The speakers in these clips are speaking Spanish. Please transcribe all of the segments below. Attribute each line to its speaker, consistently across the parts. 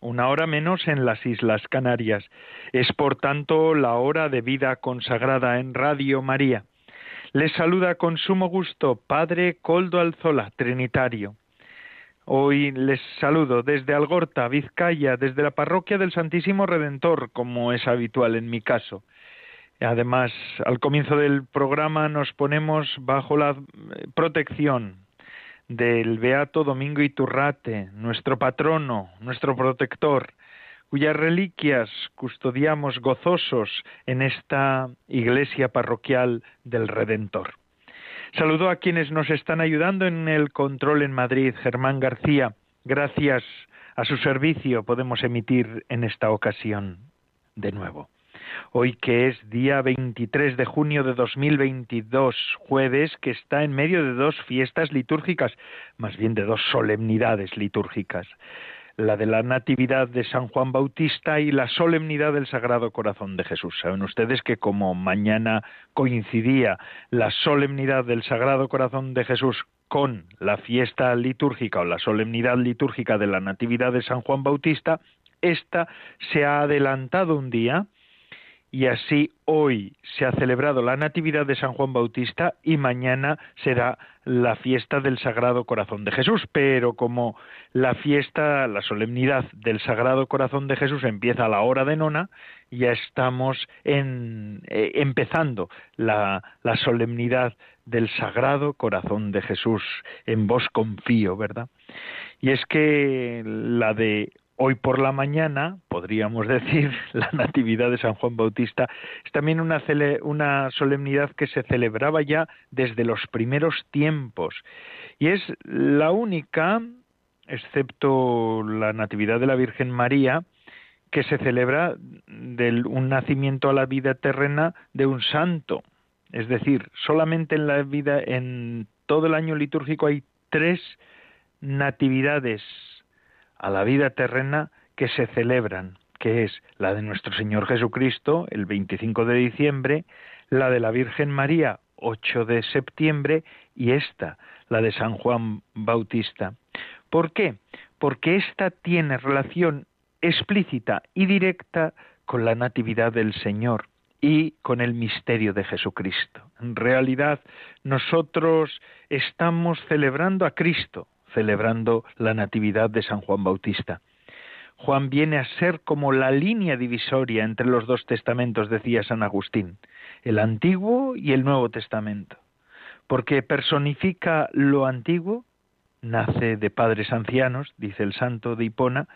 Speaker 1: una hora menos en las Islas Canarias. Es por tanto la hora de vida consagrada en Radio María. Les saluda con sumo gusto Padre Coldo Alzola, Trinitario. Hoy les saludo desde Algorta, Vizcaya, desde la parroquia del Santísimo Redentor, como es habitual en mi caso. Además, al comienzo del programa nos ponemos bajo la protección del Beato Domingo Iturrate, nuestro patrono, nuestro protector, cuyas reliquias custodiamos gozosos en esta iglesia parroquial del Redentor. Saludo a quienes nos están ayudando en el control en Madrid, Germán García. Gracias a su servicio podemos emitir en esta ocasión de nuevo hoy que es día 23 de junio de 2022, jueves que está en medio de dos fiestas litúrgicas, más bien de dos solemnidades litúrgicas la de la Natividad de San Juan Bautista y la solemnidad del Sagrado Corazón de Jesús. Saben ustedes que como mañana coincidía la solemnidad del Sagrado Corazón de Jesús con la fiesta litúrgica o la solemnidad litúrgica de la Natividad de San Juan Bautista, esta se ha adelantado un día y así hoy se ha celebrado la Natividad de San Juan Bautista y mañana será la fiesta del Sagrado Corazón de Jesús. Pero como la fiesta, la solemnidad del Sagrado Corazón de Jesús empieza a la hora de nona, ya estamos en, eh, empezando la, la solemnidad del Sagrado Corazón de Jesús. En vos confío, ¿verdad? Y es que la de Hoy por la mañana, podríamos decir, la Natividad de San Juan Bautista es también una, solemnidad que se celebraba ya desde los primeros tiempos y es la única, excepto la Natividad de la Virgen María, que se celebra de un nacimiento a la vida terrena de un santo. Es decir, solamente en la vida, en todo el año litúrgico hay tres natividades a la vida terrena que se celebran, que es la de nuestro Señor Jesucristo, el 25 de diciembre, la de la Virgen María, 8 de septiembre, y esta, la de San Juan Bautista. ¿Por qué? Porque esta tiene relación explícita y directa con la Natividad del Señor y con el misterio de Jesucristo. En realidad, nosotros estamos celebrando a Cristo, celebrando la Natividad de San Juan Bautista. Juan viene a ser como la línea divisoria entre los dos testamentos, decía San Agustín, el Antiguo y el Nuevo Testamento, porque personifica lo antiguo, nace de padres ancianos, dice el santo de Hipona,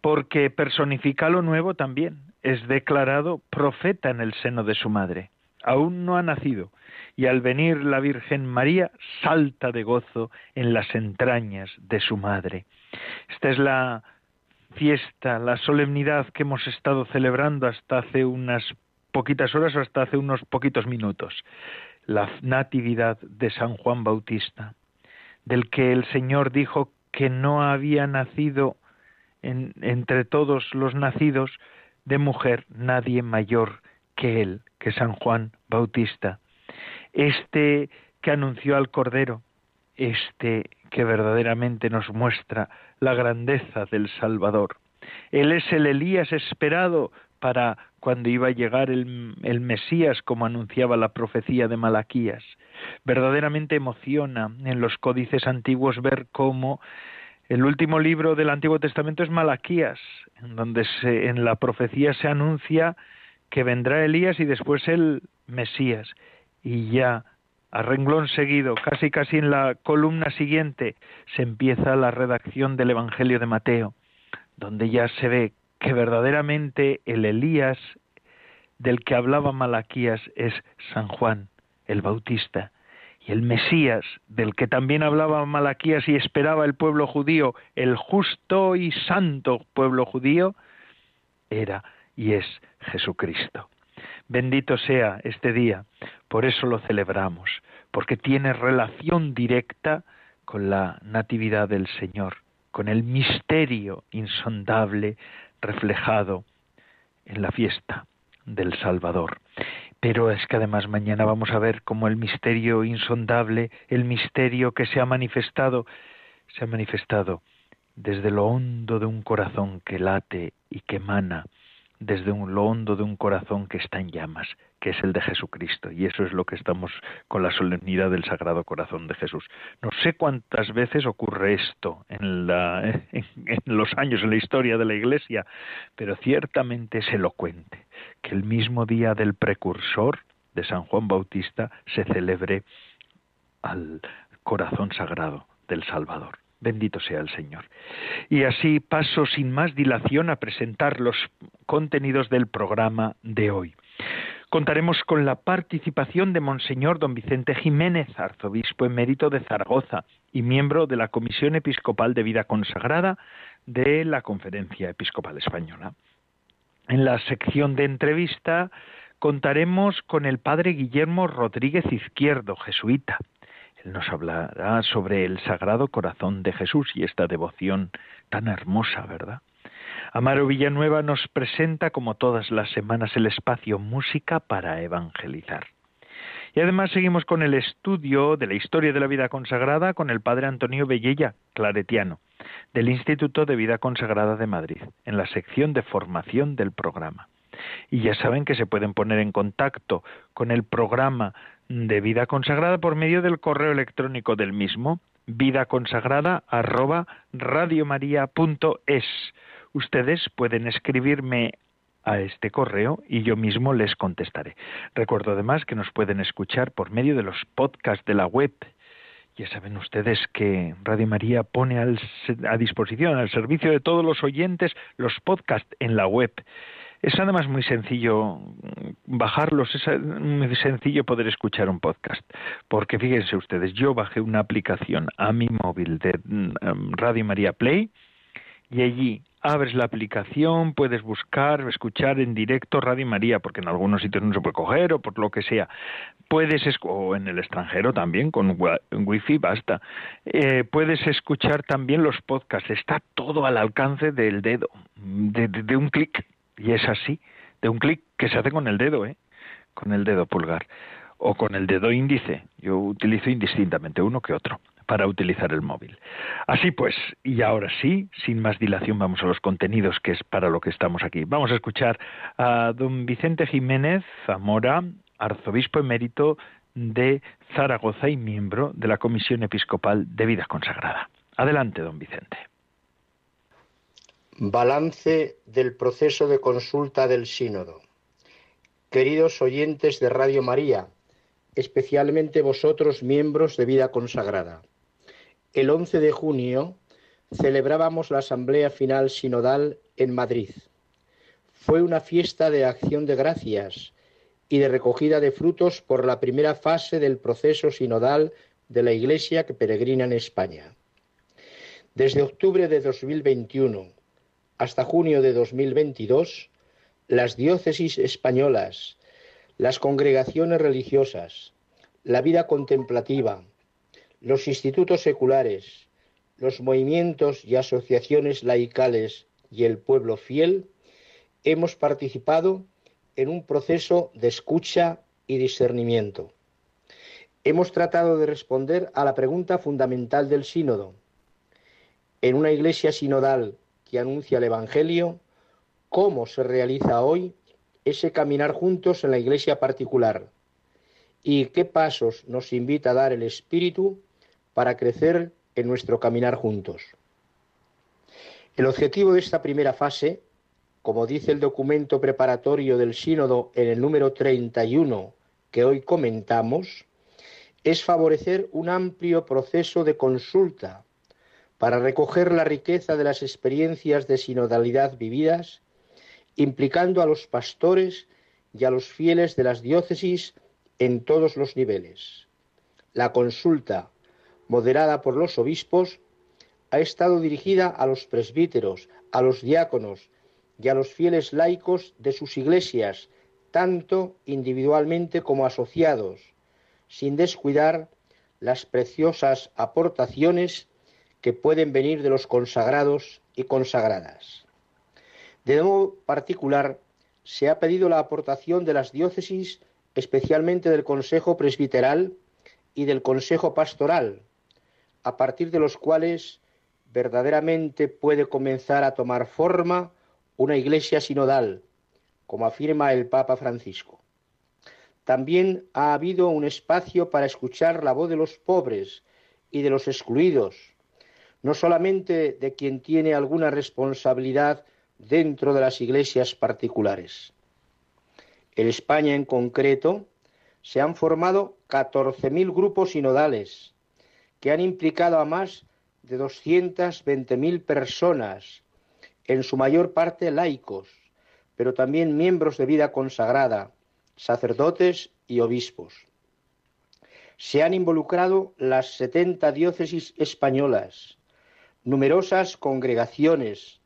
Speaker 1: porque personifica lo nuevo también, es declarado profeta en el seno de su madre. Aún no ha nacido, y al venir la Virgen María salta de gozo en las entrañas de su madre. Esta es la fiesta, la solemnidad que hemos estado celebrando hasta hace unas poquitas horas o hasta hace unos poquitos minutos, la Natividad de San Juan Bautista, del que el Señor dijo que no había nacido entre todos los nacidos de mujer nadie mayor que él, que San Juan Bautista este que anunció al Cordero, este que verdaderamente nos muestra la grandeza del Salvador. Él es el Elías esperado para cuando iba a llegar el, el, Mesías, como anunciaba la profecía de Malaquías. Verdaderamente emociona en los códices antiguos ver cómo el último libro del Antiguo Testamento es Malaquías, en donde se, en la profecía se anuncia que vendrá Elías y después el Mesías. Y ya a renglón seguido, casi casi en la columna siguiente, se empieza la redacción del Evangelio de Mateo, donde ya se ve que verdaderamente el Elías del que hablaba Malaquías es San Juan el Bautista, y el Mesías del que también hablaba Malaquías y esperaba el pueblo judío, el justo y santo pueblo judío, era y es Jesucristo. Bendito sea este día, por eso lo celebramos, porque tiene relación directa con la natividad del Señor, con el misterio insondable reflejado en la fiesta del Salvador. Pero es que además mañana vamos a ver cómo el misterio insondable, el misterio que se ha manifestado, se ha manifestado desde lo hondo de un corazón que late y que emana desde un, lo hondo de un corazón que está en llamas, que es el de Jesucristo. Y eso es lo que estamos con la solemnidad del Sagrado Corazón de Jesús. No sé cuántas veces ocurre esto en, la, en, los años, en la historia de la Iglesia, pero ciertamente es elocuente que el mismo día del precursor de San Juan Bautista se celebre al corazón sagrado del Salvador. Bendito sea el Señor. Y así paso sin más dilación a presentar los contenidos del programa de hoy. Contaremos con la participación de Monseñor don Vicente Jiménez, arzobispo emérito de Zaragoza y miembro de la Comisión Episcopal de Vida Consagrada de la Conferencia Episcopal Española. En la sección de entrevista contaremos con el padre Guillermo Rodríguez Izquierdo, jesuita, él nos hablará sobre el Sagrado Corazón de Jesús y esta devoción tan hermosa, ¿verdad? Amaro Villanueva nos presenta, como todas las semanas, el espacio Música para Evangelizar. Y además seguimos con el estudio de la historia de la vida consagrada con el padre Antonio Bellella, claretiano, del Instituto de Vida Consagrada de Madrid, en la sección de formación del programa. Y ya saben que se pueden poner en contacto con el programa de vida consagrada por medio del correo electrónico del mismo, vida consagrada arroba Ustedes pueden escribirme a este correo y yo mismo les contestaré. Recuerdo además que nos pueden escuchar por medio de los podcasts de la web. Ya saben ustedes que Radio María pone a disposición, al servicio de todos los oyentes, los podcasts en la web. Es además muy sencillo bajarlos, es muy sencillo poder escuchar un podcast, porque fíjense ustedes, yo bajé una aplicación a mi móvil de mm, Radio María Play y allí abres la aplicación, puedes buscar, escuchar en directo Radio María, porque en algunos sitios no se puede coger o por lo que sea. Puedes, o en el extranjero también, con wifi basta. Eh, puedes escuchar también los podcasts, está todo al alcance del dedo, de un clic y es así, de un clic que se hace con el dedo, ¿eh? con el dedo pulgar o con el dedo índice. Yo utilizo indistintamente uno que otro para utilizar el móvil. Así pues, y ahora sí, sin más dilación, vamos a los contenidos, que es para lo que estamos aquí. Vamos a escuchar a don Vicente Jiménez Zamora, arzobispo emérito de Zaragoza y miembro de la Comisión Episcopal de Vida Consagrada. Adelante, don Vicente.
Speaker 2: Balance del proceso de consulta del sínodo. Queridos oyentes de Radio María, especialmente vosotros miembros de vida consagrada. El 11 de junio celebrábamos la Asamblea Final Sinodal en Madrid. Fue una fiesta de acción de gracias y de recogida de frutos por la primera fase del proceso sinodal de la Iglesia que peregrina en España. Desde octubre de 2021 hasta junio de 2022, las diócesis españolas, las congregaciones religiosas, la vida contemplativa, los institutos seculares, los movimientos y asociaciones laicales y el pueblo fiel, hemos participado en un proceso de escucha y discernimiento. Hemos tratado de responder a la pregunta fundamental del sínodo. En una iglesia sinodal que anuncia el Evangelio, cómo se realiza hoy ese caminar juntos en la iglesia particular y qué pasos nos invita a dar el Espíritu para crecer en nuestro caminar juntos. El objetivo de esta primera fase, como dice el documento preparatorio del sínodo en el número 31 que hoy comentamos, es favorecer un amplio proceso de consulta para recoger la riqueza de las experiencias de sinodalidad vividas, implicando a los pastores y a los fieles de las diócesis en todos los niveles. La consulta, moderada por los obispos, ha estado dirigida a los presbíteros, a los diáconos y a los fieles laicos de sus iglesias, tanto individualmente como asociados, sin descuidar las preciosas aportaciones que pueden venir de los consagrados y consagradas. De modo particular, se ha pedido la aportación de las diócesis, especialmente del Consejo Presbiteral y del Consejo Pastoral, a partir de los cuales verdaderamente puede comenzar a tomar forma una iglesia sinodal, como afirma el Papa Francisco. También ha habido un espacio para escuchar la voz de los pobres y de los excluidos, no solamente de quien tiene alguna responsabilidad dentro de las iglesias particulares. En España en concreto se han formado 14.000 grupos sinodales que han implicado a más de 220.000 personas, en su mayor parte laicos, pero también miembros de vida consagrada, sacerdotes y obispos. Se han involucrado las 70 diócesis españolas, numerosas congregaciones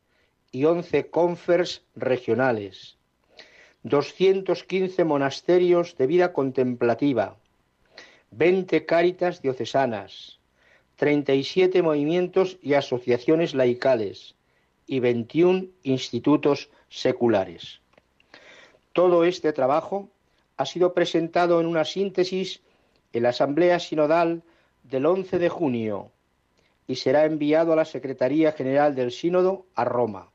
Speaker 2: y 11 confers regionales, 215 monasterios de vida contemplativa, 20 cáritas diocesanas, 37 movimientos y asociaciones laicales. y 21 institutos seculares. Todo este trabajo ha sido presentado en una síntesis en la Asamblea Sinodal del 11 de junio y será enviado a la Secretaría General del Sínodo a Roma.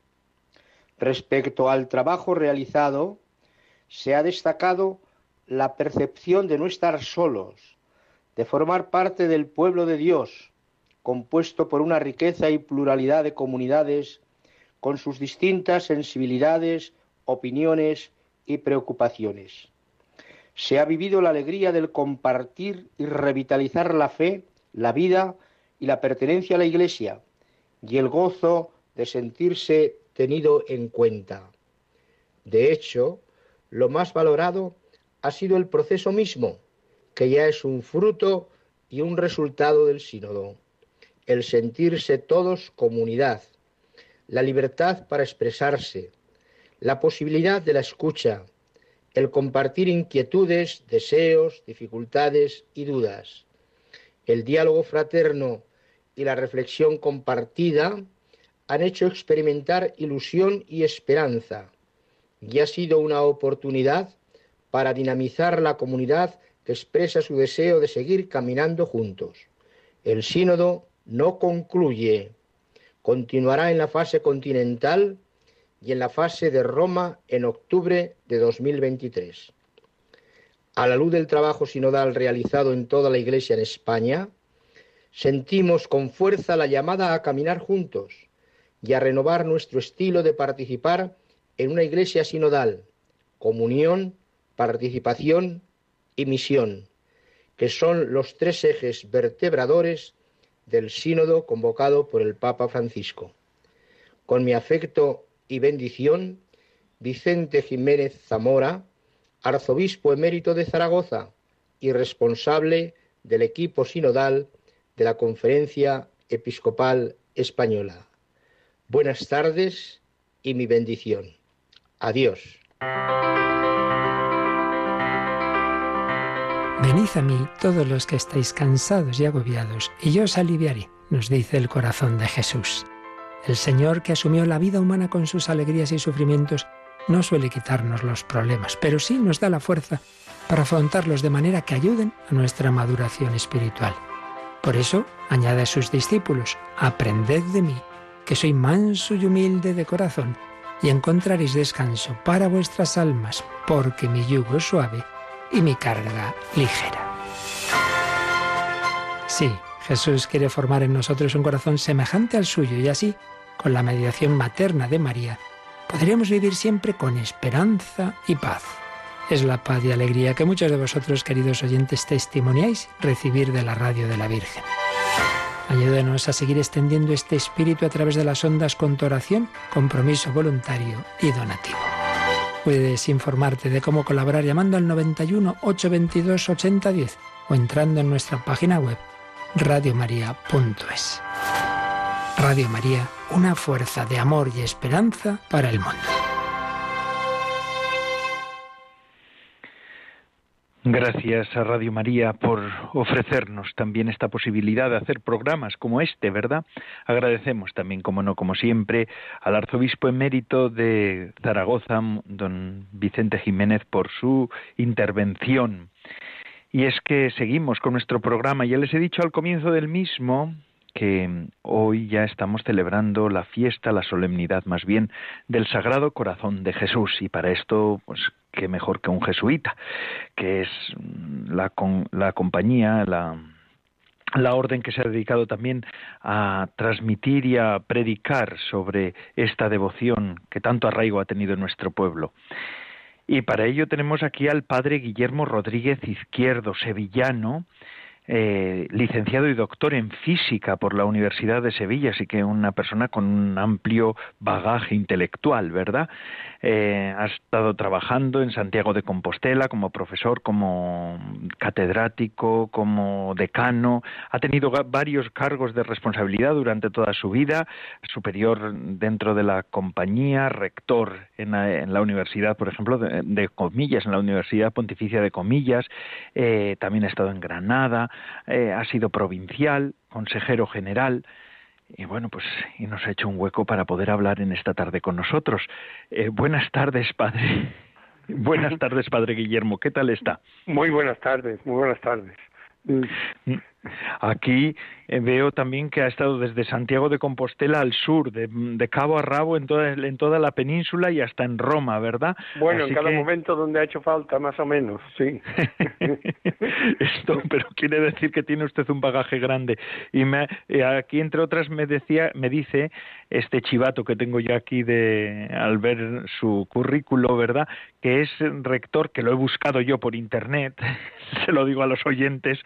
Speaker 2: Respecto al trabajo realizado, se ha destacado la percepción de no estar solos, de formar parte del pueblo de Dios, compuesto por una riqueza y pluralidad de comunidades con sus distintas sensibilidades, opiniones y preocupaciones. Se ha vivido la alegría del compartir y revitalizar la fe, la vida y la pertenencia a la Iglesia, y el gozo de sentirse tenido en cuenta. De hecho, lo más valorado ha sido el proceso mismo, que ya es un fruto y un resultado del sínodo, el sentirse todos comunidad, la libertad para expresarse, la posibilidad de la escucha, el compartir inquietudes, deseos, dificultades y dudas, el diálogo fraterno y la reflexión compartida han hecho experimentar ilusión y esperanza, y ha sido una oportunidad para dinamizar la comunidad que expresa su deseo de seguir caminando juntos. El sínodo no concluye, continuará en la fase continental y en la fase de Roma en octubre de 2023. A la luz del trabajo sinodal realizado en toda la Iglesia en España, sentimos con fuerza la llamada a caminar juntos y a renovar nuestro estilo de participar en una Iglesia sinodal, comunión, participación y misión, que son los tres ejes vertebradores del sínodo convocado por el Papa Francisco. Con mi afecto y bendición, Vicente Jiménez Zamora, arzobispo emérito de Zaragoza y responsable del equipo sinodal de la Conferencia Episcopal Española. Buenas tardes y mi bendición. Adiós.
Speaker 3: Venid a mí todos los que estáis cansados y agobiados, y yo os aliviaré, nos dice el corazón de Jesús. El Señor que asumió la vida humana con sus alegrías y sufrimientos no suele quitarnos los problemas, pero sí nos da la fuerza para afrontarlos de manera que ayuden a nuestra maduración espiritual. Por eso, añade a sus discípulos, aprended de mí, que soy manso y humilde de corazón, y encontraréis descanso para vuestras almas, porque mi yugo es suave y mi carga ligera. Sí, Jesús quiere formar en nosotros un corazón semejante al suyo y así, con la mediación materna de María, podríamos vivir siempre con esperanza y paz. Es la paz y alegría que muchos de vosotros, queridos oyentes, testimoniáis recibir de la radio de la Virgen. Ayúdenos a seguir extendiendo este espíritu a través de las ondas con tu oración, compromiso voluntario y donativo. Puedes informarte de cómo colaborar llamando al 91 822 8010 o entrando en nuestra página web radiomaria.es. Radio María, una fuerza de amor y esperanza para el mundo.
Speaker 1: Gracias a Radio María por ofrecernos también esta posibilidad de hacer programas como este, ¿verdad? Agradecemos también, como no, como siempre, al arzobispo emérito de Zaragoza, don Vicente Jiménez, por su intervención. Y es que seguimos con nuestro programa. Ya les he dicho al comienzo del mismo que hoy ya estamos celebrando la fiesta, la solemnidad más bien del Sagrado Corazón de Jesús y para esto pues qué mejor que un jesuita, que es la, la compañía, la, la orden que se ha dedicado también a transmitir y a predicar sobre esta devoción que tanto arraigo ha tenido en nuestro pueblo. Y para ello tenemos aquí al padre Guillermo Rodríguez Izquierdo, sevillano, eh, licenciado y doctor en física por la Universidad de Sevilla, así que una persona con un amplio bagaje intelectual, ¿verdad? Eh, ha estado trabajando en Santiago de Compostela como profesor, como catedrático, como decano, ha tenido varios cargos de responsabilidad durante toda su vida, superior dentro de la compañía, rector en la, universidad, por ejemplo, de, Comillas, en la Universidad Pontificia de Comillas, eh, también ha estado en Granada, eh, ha sido provincial, consejero general, y bueno, pues y nos ha hecho un hueco para poder hablar en esta tarde con nosotros. Eh, buenas tardes, padre. buenas tardes, padre Guillermo. ¿Qué tal está?
Speaker 4: Muy buenas tardes, muy buenas tardes.
Speaker 1: Aquí eh, veo también que ha estado desde Santiago de Compostela al sur, de, cabo a rabo en toda, en toda la península y hasta en Roma, ¿verdad?
Speaker 4: Bueno, en cada momento donde ha hecho falta, más o menos, sí.
Speaker 1: Esto, pero quiere decir que tiene usted un bagaje grande. Y me, eh, aquí, entre otras, me decía, me dice este chivato que tengo yo aquí de al ver su currículo, ¿verdad? Que es rector, que lo he buscado yo por internet, se lo digo a los oyentes,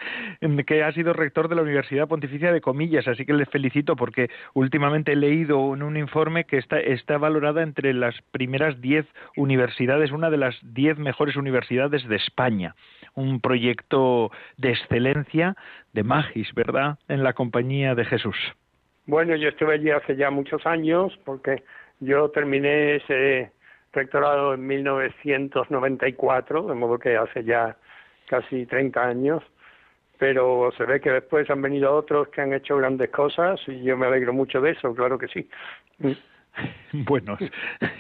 Speaker 1: que ha sido rector de la Universidad Pontificia de Comillas, así que le felicito porque últimamente he leído en un informe que está, está valorada entre las primeras diez universidades, una de las diez mejores universidades de España. Un proyecto de excelencia, de magis, ¿verdad?, en la compañía de Jesús.
Speaker 4: Bueno, yo estuve allí hace ya muchos años porque yo terminé ese rectorado en 1994, de modo que hace ya casi 30 años, pero se ve que después han venido otros que han hecho grandes cosas y yo me alegro mucho de eso, claro que sí.
Speaker 1: Bueno,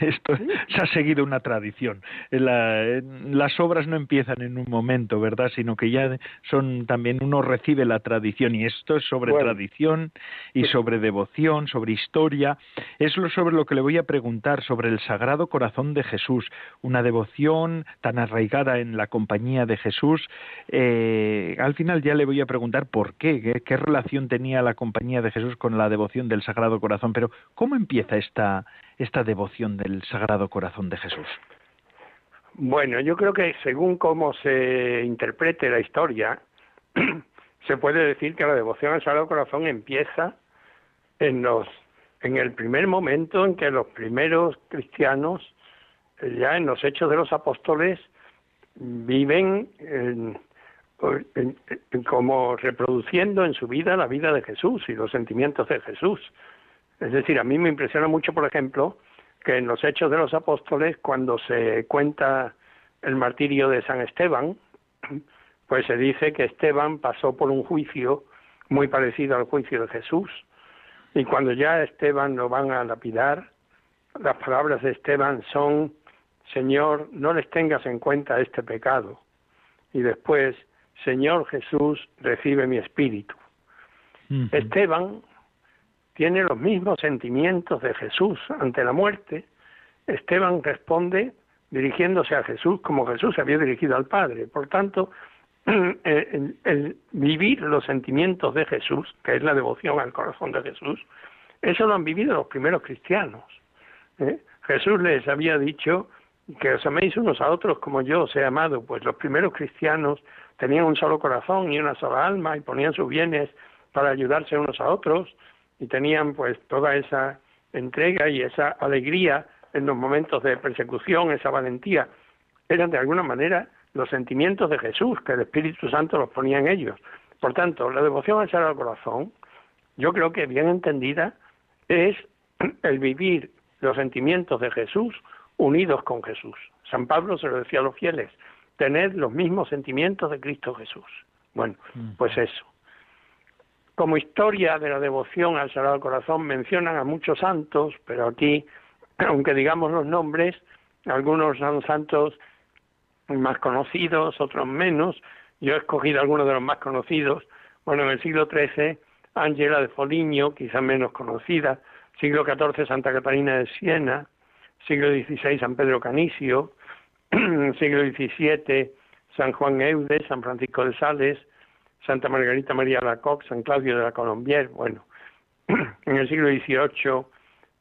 Speaker 1: esto se ha seguido una tradición. las obras no empiezan en un momento, ¿verdad? Sino que ya son también uno recibe la tradición y esto es sobre tradición y sobre devoción, sobre historia. Es lo sobre lo que le voy a preguntar sobre el Sagrado Corazón de Jesús, una devoción tan arraigada en la compañía de Jesús. Eh, al final ya le voy a preguntar por qué, qué relación tenía la compañía de Jesús con la devoción del Sagrado Corazón. Pero ¿cómo empieza esta esta, devoción del Sagrado Corazón de Jesús?
Speaker 4: Bueno, yo creo que según cómo se interprete la historia, se puede decir que la devoción al Sagrado Corazón empieza en los en el primer momento en que los primeros cristianos ya en los hechos de los apóstoles viven como reproduciendo en su vida la vida de Jesús y los sentimientos de Jesús. Es decir, a mí me impresiona mucho, por ejemplo, que en los Hechos de los Apóstoles, cuando se cuenta el martirio de San Esteban, pues se dice que Esteban pasó por un juicio muy parecido al juicio de Jesús. Y cuando ya a Esteban lo van a lapidar, las palabras de Esteban son, Señor, no les tengas en cuenta este pecado. Y después, Señor Jesús, recibe mi espíritu. Esteban tiene los mismos sentimientos de Jesús ante la muerte, Esteban responde dirigiéndose a Jesús como Jesús se había dirigido al Padre. Por tanto, el, vivir los sentimientos de Jesús, que es la devoción al corazón de Jesús, eso lo han vivido los primeros cristianos. ¿eh? Jesús les había dicho que os améis unos a otros como yo os he amado, pues los primeros cristianos tenían un solo corazón y una sola alma y ponían sus bienes para ayudarse unos a otros y tenían pues toda esa entrega y esa alegría en los momentos de persecución, esa valentía, eran de alguna manera los sentimientos de Jesús, que el Espíritu Santo los ponía en ellos. Por tanto, la devoción al Sagrado Corazón, yo creo que bien entendida, es el vivir los sentimientos de Jesús unidos con Jesús. San Pablo se lo decía a los fieles, tener los mismos sentimientos de Cristo Jesús. Bueno, pues eso. Como historia de la devoción al Sagrado Corazón mencionan a muchos santos, pero aquí, aunque digamos los nombres, algunos son santos más conocidos, otros menos. Yo he escogido algunos de los más conocidos. Bueno, en el siglo XIII, Ángela de Foligno, quizá menos conocida. Siglo XIV, Santa Catarina de Siena. Siglo XVI, San Pedro Canicio. siglo XVII, San Juan Eudes, San Francisco de Sales, Santa Margarita María Lacoque, San Claudio de la Colombier. Bueno, en el siglo XVIII,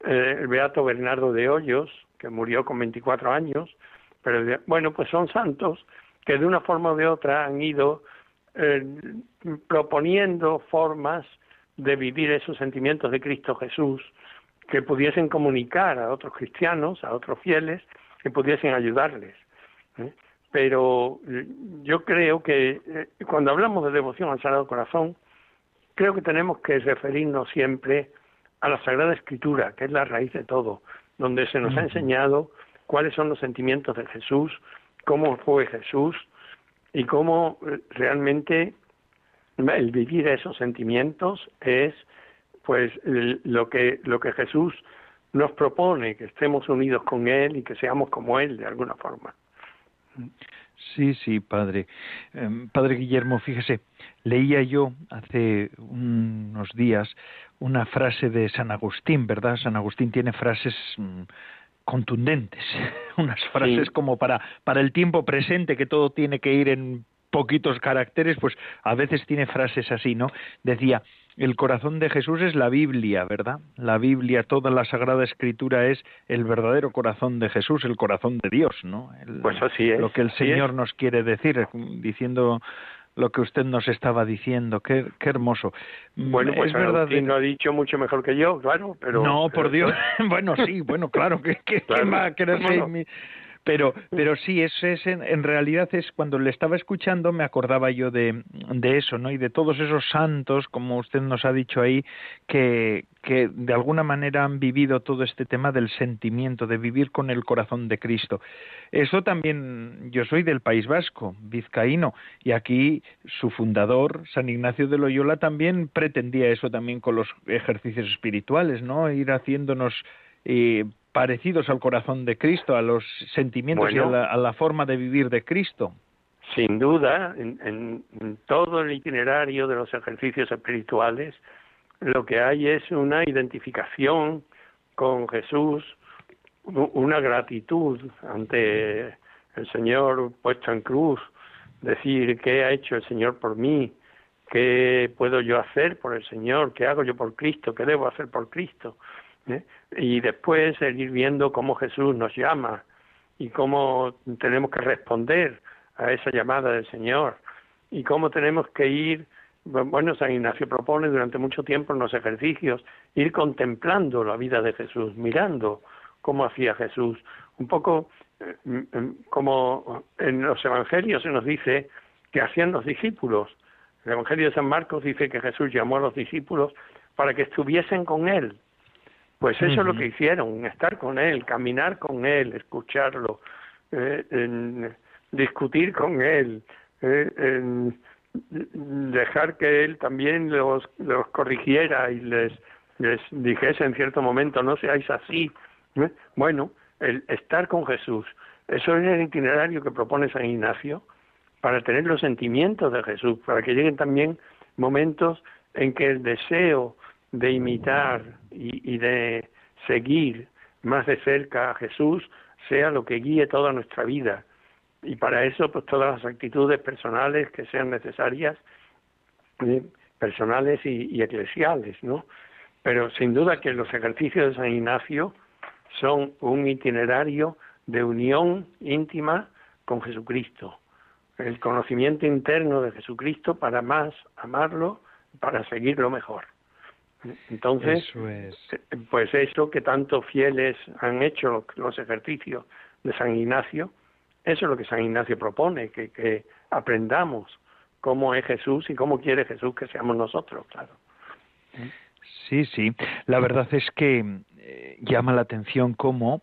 Speaker 4: eh, el Beato Bernardo de Hoyos, que murió con 24 años, pero bueno, pues son santos que de una forma o de otra han ido eh, proponiendo formas de vivir esos sentimientos de Cristo Jesús que pudiesen comunicar a otros cristianos, a otros fieles, que pudiesen ayudarles. ¿eh? Pero eh, yo creo que cuando hablamos de devoción al Sagrado Corazón, creo que tenemos que referirnos siempre a la Sagrada Escritura, que es la raíz de todo, donde se nos ha enseñado cuáles son los sentimientos de Jesús, cómo fue Jesús y cómo eh, realmente el vivir esos sentimientos es pues lo que lo que Jesús nos propone que estemos unidos con él y que seamos como él de alguna forma.
Speaker 1: Sí, sí, padre. Em, padre Guillermo, fíjese, leía yo hace unos días una frase de San Agustín, ¿verdad? San Agustín tiene frases mm, contundentes, unas frases como para, para el tiempo presente, que todo tiene que ir en poquitos caracteres, pues a veces tiene frases así, ¿no? Decía, el corazón de Jesús es la Biblia, ¿verdad? La Biblia, toda la Sagrada Escritura es el verdadero corazón de Jesús, el corazón de Dios, ¿no?
Speaker 4: pues así es.
Speaker 1: Lo que el Señor nos quiere decir, diciendo lo que usted nos estaba diciendo. Qué, qué hermoso.
Speaker 4: Bueno, pues es verdad. lo ha dicho mucho mejor que yo, claro, pero.
Speaker 1: No, por Dios. bueno, sí, bueno, claro, que, que, claro. que pero, pero sí, eso es en, realidad es cuando le estaba escuchando me acordaba yo de, de eso, ¿no? Y de todos esos santos, como usted nos ha dicho ahí, que, que de alguna manera han vivido todo este tema del sentimiento, de vivir con el corazón de Cristo. Eso también, yo soy del País Vasco, vizcaíno, y aquí su fundador, San Ignacio de Loyola, también pretendía eso también con los ejercicios espirituales, ¿no? Ir haciéndonos eh, parecidos al corazón de Cristo, a los sentimientos y a la, forma de vivir de Cristo.
Speaker 4: Sin duda, en, todo el itinerario de los ejercicios espirituales, lo que hay es una identificación con Jesús, una gratitud ante el Señor puesto en cruz, decir qué ha hecho el Señor por mí, qué puedo yo hacer por el Señor, qué hago yo por Cristo, qué debo hacer por Cristo. ¿Eh? y después el ir viendo cómo Jesús nos llama y cómo tenemos que responder a esa llamada del Señor y cómo tenemos que ir, bueno, San Ignacio propone durante mucho tiempo en los ejercicios ir contemplando la vida de Jesús, mirando cómo hacía Jesús, un poco eh, como en los evangelios se nos dice que hacían los discípulos. El Evangelio de San Marcos dice que Jesús llamó a los discípulos para que estuviesen con él, pues eso es lo que hicieron, estar con él, caminar con él, escucharlo, eh, discutir con él, eh, dejar que él también los, los corrigiera y les, les dijese en cierto momento, no seáis así. ¿eh? Bueno, el estar con Jesús, eso es el itinerario que propone San Ignacio para tener los sentimientos de Jesús, para que lleguen también momentos en que el deseo de imitar y, de seguir más de cerca a Jesús sea lo que guíe toda nuestra vida. Y para eso, pues todas las actitudes personales que sean necesarias, eh, personales y, eclesiales, ¿no? Pero sin duda que los ejercicios de San Ignacio son un itinerario de unión íntima con Jesucristo, el conocimiento interno de Jesucristo para más amarlo, para seguirlo mejor. Entonces, pues eso que tanto fieles han hecho los ejercicios de San Ignacio, eso es lo que San Ignacio propone, que, que aprendamos cómo es Jesús y cómo quiere Jesús que seamos nosotros, claro.
Speaker 1: Sí, sí. La verdad es que eh, llama la atención cómo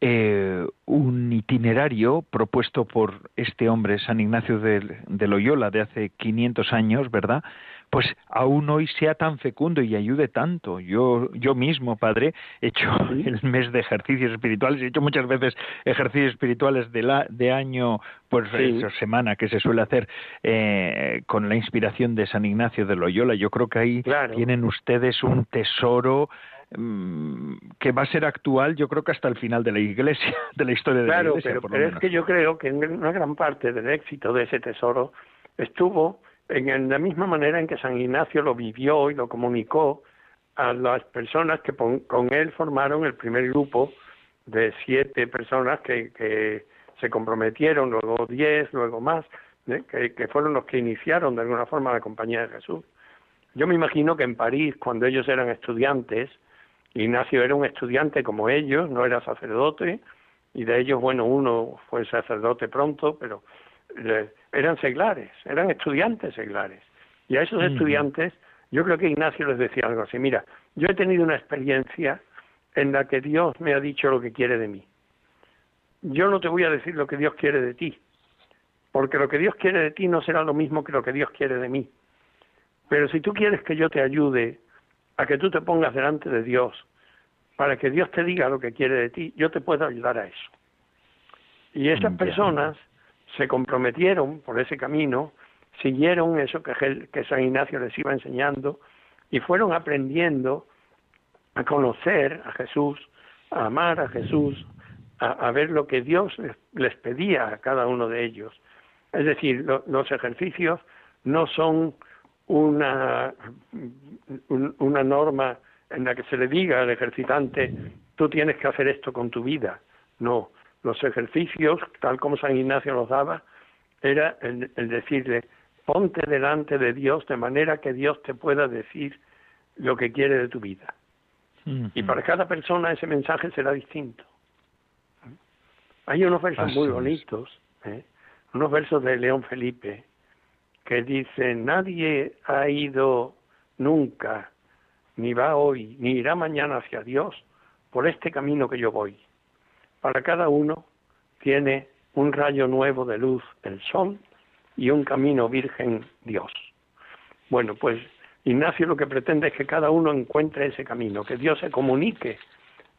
Speaker 1: eh, un itinerario propuesto por este hombre, San Ignacio de, de Loyola, de hace 500 años, ¿verdad? Pues aún hoy sea tan fecundo y ayude tanto. Yo, yo mismo, padre, he hecho el mes de ejercicios espirituales, he hecho muchas veces ejercicios espirituales de, la, de año, pues semana que se suele hacer eh, con la inspiración de San Ignacio de Loyola. Yo creo que ahí tienen ustedes un tesoro mm, que va a ser actual, yo creo que hasta el final de la iglesia, de la historia de
Speaker 4: la
Speaker 1: iglesia.
Speaker 4: Pero, pero es que yo creo que una gran parte del éxito de ese tesoro estuvo en la misma manera en que San Ignacio lo vivió y lo comunicó a las personas que con él formaron el primer grupo de siete personas que, que se comprometieron, luego diez, luego más, ¿eh? que, que, fueron los que iniciaron de alguna forma la Compañía de Jesús. Yo me imagino que en París, cuando ellos eran estudiantes, Ignacio era un estudiante como ellos, no era sacerdote, y de ellos, bueno, uno fue sacerdote pronto, pero eran seglares, eran estudiantes seglares. Y a esos estudiantes, yo creo que Ignacio les decía algo así, mira, yo he tenido una experiencia en la que Dios me ha dicho lo que quiere de mí. Yo no te voy a decir lo que Dios quiere de ti, porque lo que Dios quiere de ti no será lo mismo que lo que Dios quiere de mí. Pero si tú quieres que yo te ayude a que tú te pongas delante de Dios, para que Dios te diga lo que quiere de ti, yo te puedo ayudar a eso. Y esas personas se comprometieron por ese camino, siguieron eso que, San Ignacio les iba enseñando y fueron aprendiendo a conocer a Jesús, a amar a Jesús, a, ver lo que Dios les, pedía a cada uno de ellos. Es decir, los ejercicios no son una, una norma en la que se le diga al ejercitante, tú tienes que hacer esto con tu vida. No, los ejercicios, tal como San Ignacio los daba, era el, decirle, ponte delante de Dios de manera que Dios te pueda decir lo que quiere de tu vida. Y para cada persona ese mensaje será distinto. Hay unos versos muy bonitos, ¿eh? unos versos de León Felipe, que dicen, nadie ha ido nunca, ni va hoy, ni irá mañana hacia Dios por este camino que yo voy. Para cada uno tiene un rayo nuevo de luz, el sol, y un camino virgen, Dios. Bueno, pues Ignacio lo que pretende es que cada uno encuentre ese camino, que Dios se comunique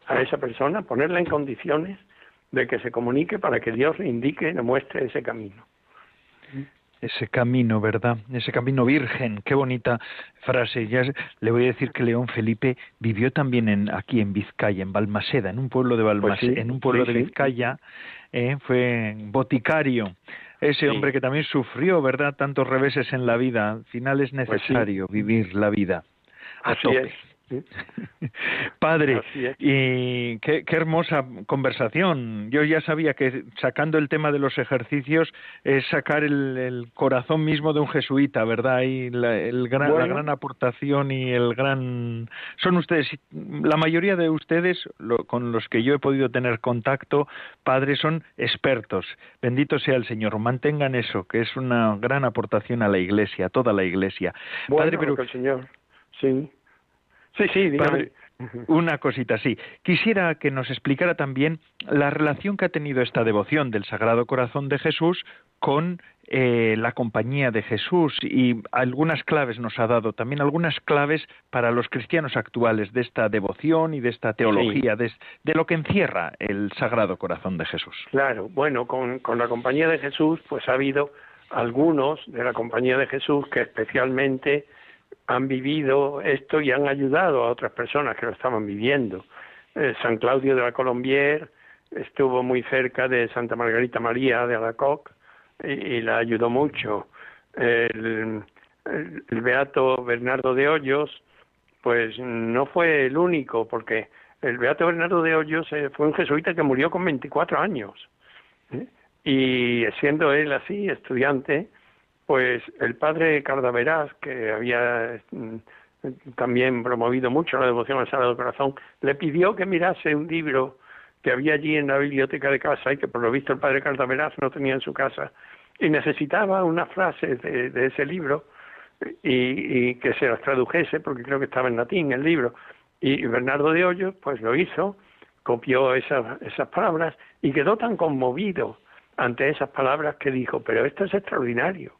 Speaker 4: a esa persona, ponerla en condiciones de que se comunique para que Dios le indique y le muestre ese camino
Speaker 1: ese camino, ¿verdad? Ese camino virgen, qué bonita frase. Ya le voy a decir que León Felipe vivió también en, aquí en Vizcaya, en Balmaseda, en un pueblo de pues Balmaseda, en un pueblo de Vizcaya, eh, fue boticario. Ese hombre que también sufrió, ¿verdad? Tantos reveses en la vida. Al final es pues necesario vivir la vida. A
Speaker 4: Así Es.
Speaker 1: Padre, y qué, hermosa conversación. Yo ya sabía que sacando el tema de los ejercicios es sacar el, corazón mismo de un jesuita, ¿verdad? Y la, el gran, la gran aportación y el gran... Son ustedes, la mayoría de ustedes con los que yo he podido tener contacto, padres, son expertos. Bendito sea el Señor. Mantengan eso, que es una gran aportación a la Iglesia, a toda la Iglesia.
Speaker 4: Padre, pero... el Señor, sí. Sí, sí, dígame.
Speaker 1: una cosita, sí. Quisiera que nos explicara también la relación que ha tenido esta devoción del Sagrado Corazón de Jesús con eh, la compañía de Jesús y algunas claves nos ha dado, también algunas claves para los cristianos actuales de esta devoción y de esta teología, de, lo que encierra el Sagrado Corazón de Jesús.
Speaker 4: Claro, bueno, con, con la compañía de Jesús pues ha habido algunos de la compañía de Jesús que especialmente han vivido esto y han ayudado a otras personas que lo estaban viviendo. Eh, San Claudio de la Colombier estuvo muy cerca de Santa Margarita María de Alacoc y, la ayudó mucho. El, Beato Bernardo de Hoyos, pues no fue el único, porque el Beato Bernardo de Hoyos eh, fue un jesuita que murió con 24 años. ¿eh? Y siendo él así, estudiante, pues el padre Cardaveraz, que había mm, también promovido mucho la devoción al Sagrado Corazón, le pidió que mirase un libro que había allí en la biblioteca de casa y que por lo visto el padre Cardaveraz no tenía en su casa y necesitaba una frase de, ese libro y, y, que se las tradujese porque creo que estaba en latín el libro y Bernardo de Hoyos pues lo hizo copió esas palabras y quedó tan conmovido ante esas palabras que dijo, pero esto es extraordinario.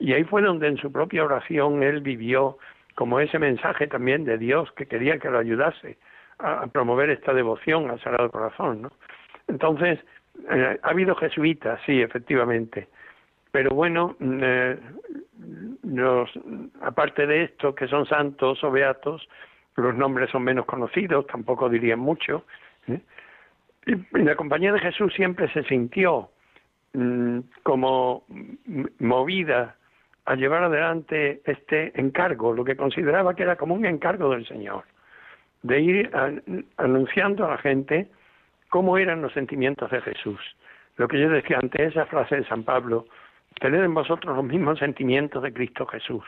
Speaker 4: Y ahí fue donde en su propia oración él vivió como ese mensaje también de Dios que quería que lo ayudase a, promover esta devoción al Sagrado Corazón. ¿no? Entonces, eh, ha habido jesuitas, sí, efectivamente, pero bueno, mm, eh, aparte de esto, que son santos o beatos, los nombres son menos conocidos, tampoco dirían mucho. ¿eh? Y, la compañía de Jesús siempre se sintió mm, como movida a llevar adelante este encargo, lo que consideraba que era como un encargo del Señor, de ir anunciando a la gente cómo eran los sentimientos de Jesús. Lo que yo decía ante esa frase de San Pablo, tener en vosotros los mismos sentimientos de Cristo Jesús.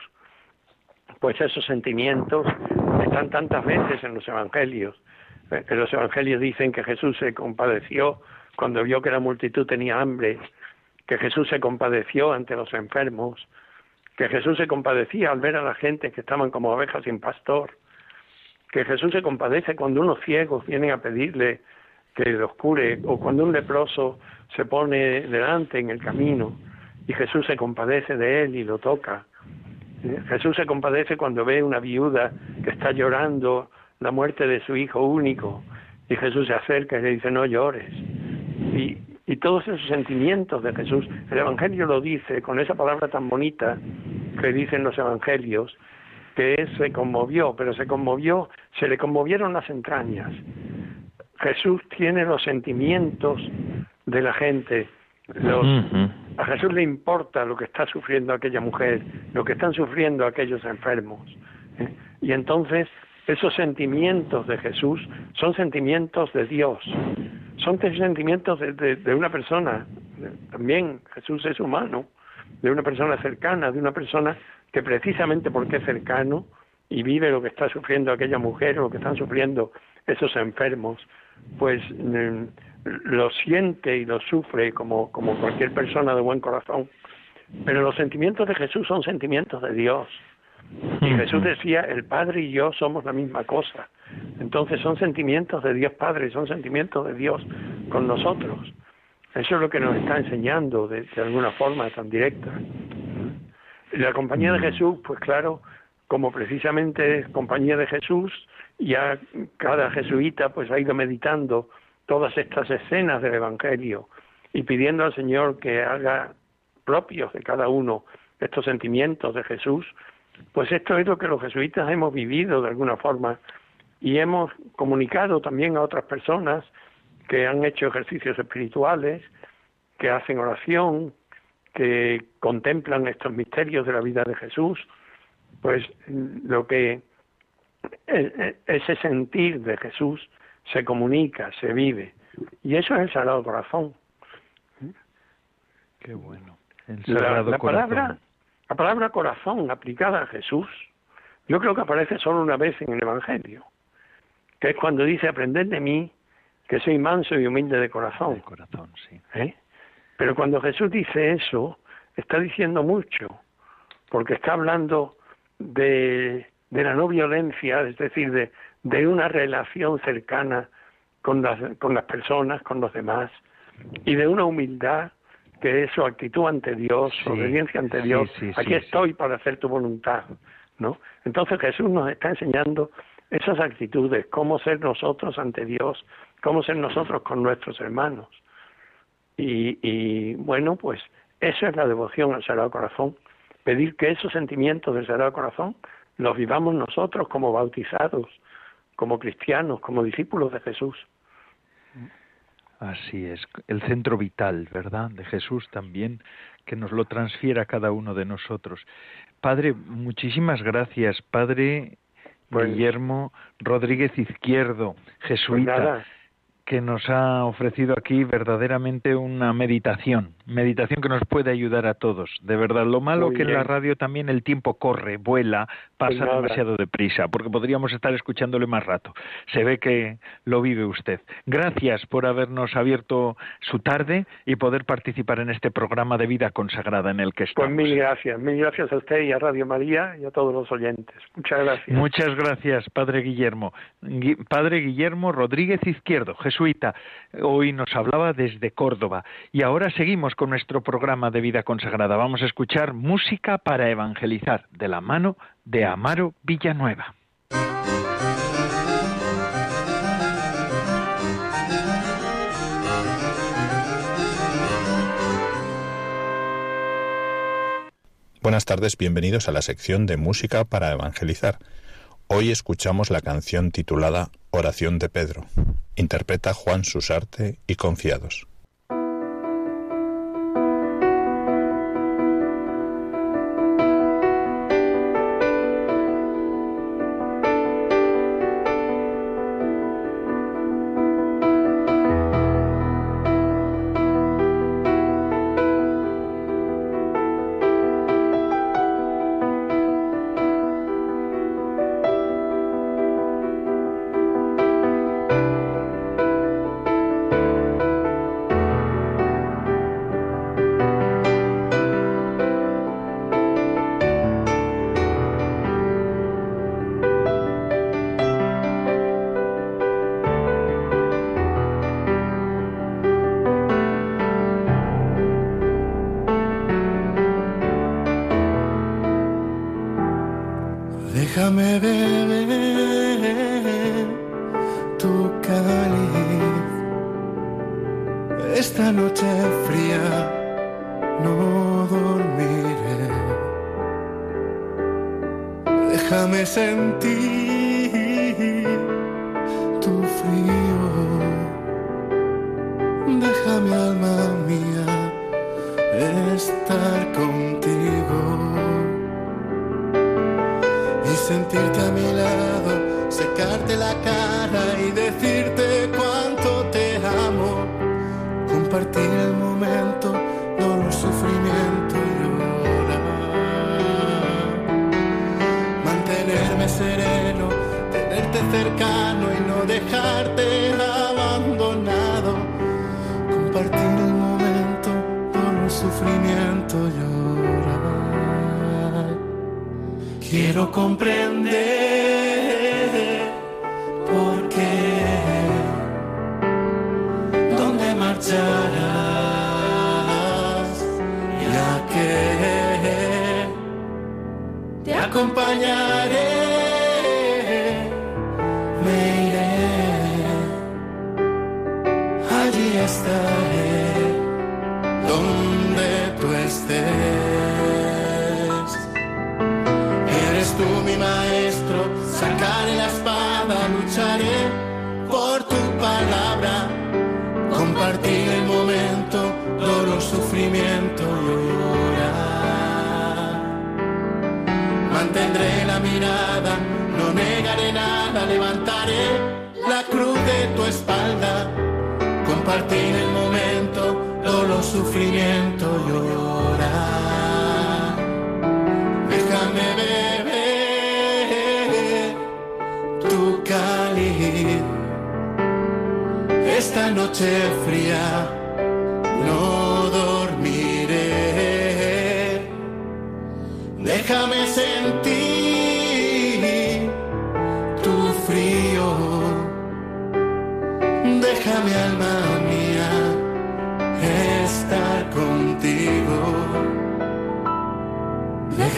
Speaker 4: Pues esos sentimientos están tantas veces en los evangelios. En eh, los evangelios dicen que Jesús se compadeció cuando vio que la multitud tenía hambre, que Jesús se compadeció ante los enfermos, que Jesús se compadecía al ver a la gente que estaban como ovejas sin pastor, que Jesús se compadece cuando unos ciegos vienen a pedirle que los cure, o cuando un leproso se pone delante en el camino y Jesús se compadece de él y lo toca. Eh, Jesús se compadece cuando ve una viuda que está llorando la muerte de su hijo único y Jesús se acerca y le dice no llores. Y, todos esos sentimientos de Jesús, el Evangelio lo dice con esa palabra tan bonita que dicen los Evangelios, que se conmovió, pero se conmovió, se le conmovieron las entrañas. Jesús tiene los sentimientos de la gente. A Jesús le importa lo que está sufriendo aquella mujer, lo que están sufriendo aquellos enfermos. ¿eh? Y entonces esos sentimientos de Jesús son sentimientos de Dios, son sentimientos de, de una persona. También Jesús es humano, de una persona cercana, de una persona que precisamente porque es cercano y vive lo que está sufriendo aquella mujer o lo que están sufriendo esos enfermos, pues mm, lo siente y lo sufre como, como cualquier persona de buen corazón. Pero los sentimientos de Jesús son sentimientos de Dios. Y Jesús decía, el Padre y yo somos la misma cosa. Entonces son sentimientos de Dios Padre, son sentimientos de Dios con nosotros. Eso es lo que nos está enseñando de, de alguna forma tan directa. La compañía de Jesús, pues claro, como precisamente es compañía de Jesús, ya cada jesuita pues ha ido meditando todas estas escenas del Evangelio y pidiendo al Señor que haga propios de cada uno estos sentimientos de Jesús, pues esto es lo que los jesuitas hemos vivido de alguna forma y hemos comunicado también a otras personas que han hecho ejercicios espirituales, que hacen oración, que contemplan estos misterios de la vida de Jesús, pues lo que e, e, ese sentir de Jesús se comunica, se vive. Y eso es el Sagrado Corazón.
Speaker 1: Qué bueno.
Speaker 4: la, Palabra, la palabra corazón aplicada a Jesús, yo creo que aparece solo una vez en el Evangelio, que es cuando dice, aprended de mí, que soy manso y humilde de corazón.
Speaker 1: corazón, sí.
Speaker 4: ¿Eh? Pero cuando Jesús dice eso, está diciendo mucho, porque está hablando de de la no violencia, es decir, de, de una relación cercana con las, con las personas, con los demás, y de una humildad que es su actitud ante Dios, su obediencia ante Dios. Aquí estoy para hacer tu voluntad, ¿no? Entonces Jesús nos está enseñando esas actitudes, cómo ser nosotros ante Dios, cómo ser nosotros con nuestros hermanos. Y, y bueno, pues esa es la devoción al Sagrado Corazón, pedir que esos sentimientos del Sagrado Corazón los vivamos nosotros como bautizados, como cristianos, como discípulos de Jesús.
Speaker 1: Así es, el centro vital, ¿verdad? De Jesús también, que nos lo transfiera a cada uno de nosotros. Padre, muchísimas gracias, Padre pues Guillermo Rodríguez Izquierdo, jesuita, pues que nos ha ofrecido aquí verdaderamente una meditación meditación que nos puede ayudar a todos, de verdad. Lo malo que en la radio también el tiempo corre, vuela, pasa pues demasiado deprisa, porque podríamos estar escuchándole más rato. Se ve que lo vive usted. Gracias por habernos abierto su tarde y poder participar en este programa de vida consagrada en el que estamos.
Speaker 4: Pues mil gracias, mil gracias a usted y a Radio María y a todos los oyentes. Muchas gracias.
Speaker 1: Muchas gracias, Padre Guillermo. Padre Guillermo Rodríguez Izquierdo, jesuita, hoy nos hablaba desde Córdoba. Y ahora seguimos con nuestro programa de vida consagrada. Vamos a escuchar música para evangelizar de la mano de Amaro Villanueva.
Speaker 5: Buenas tardes, bienvenidos a la sección de música para evangelizar. Hoy escuchamos la canción titulada Oración de Pedro. Interpreta Juan Susarte y Confiados. esta noche fría no dormiré. Déjame sentir levantaré la cruz de tu espalda. Compartir el momento, dolor, sufrimiento, llorar. Déjame beber tu cáliz. Esta noche fría no dormiré. Déjame sentir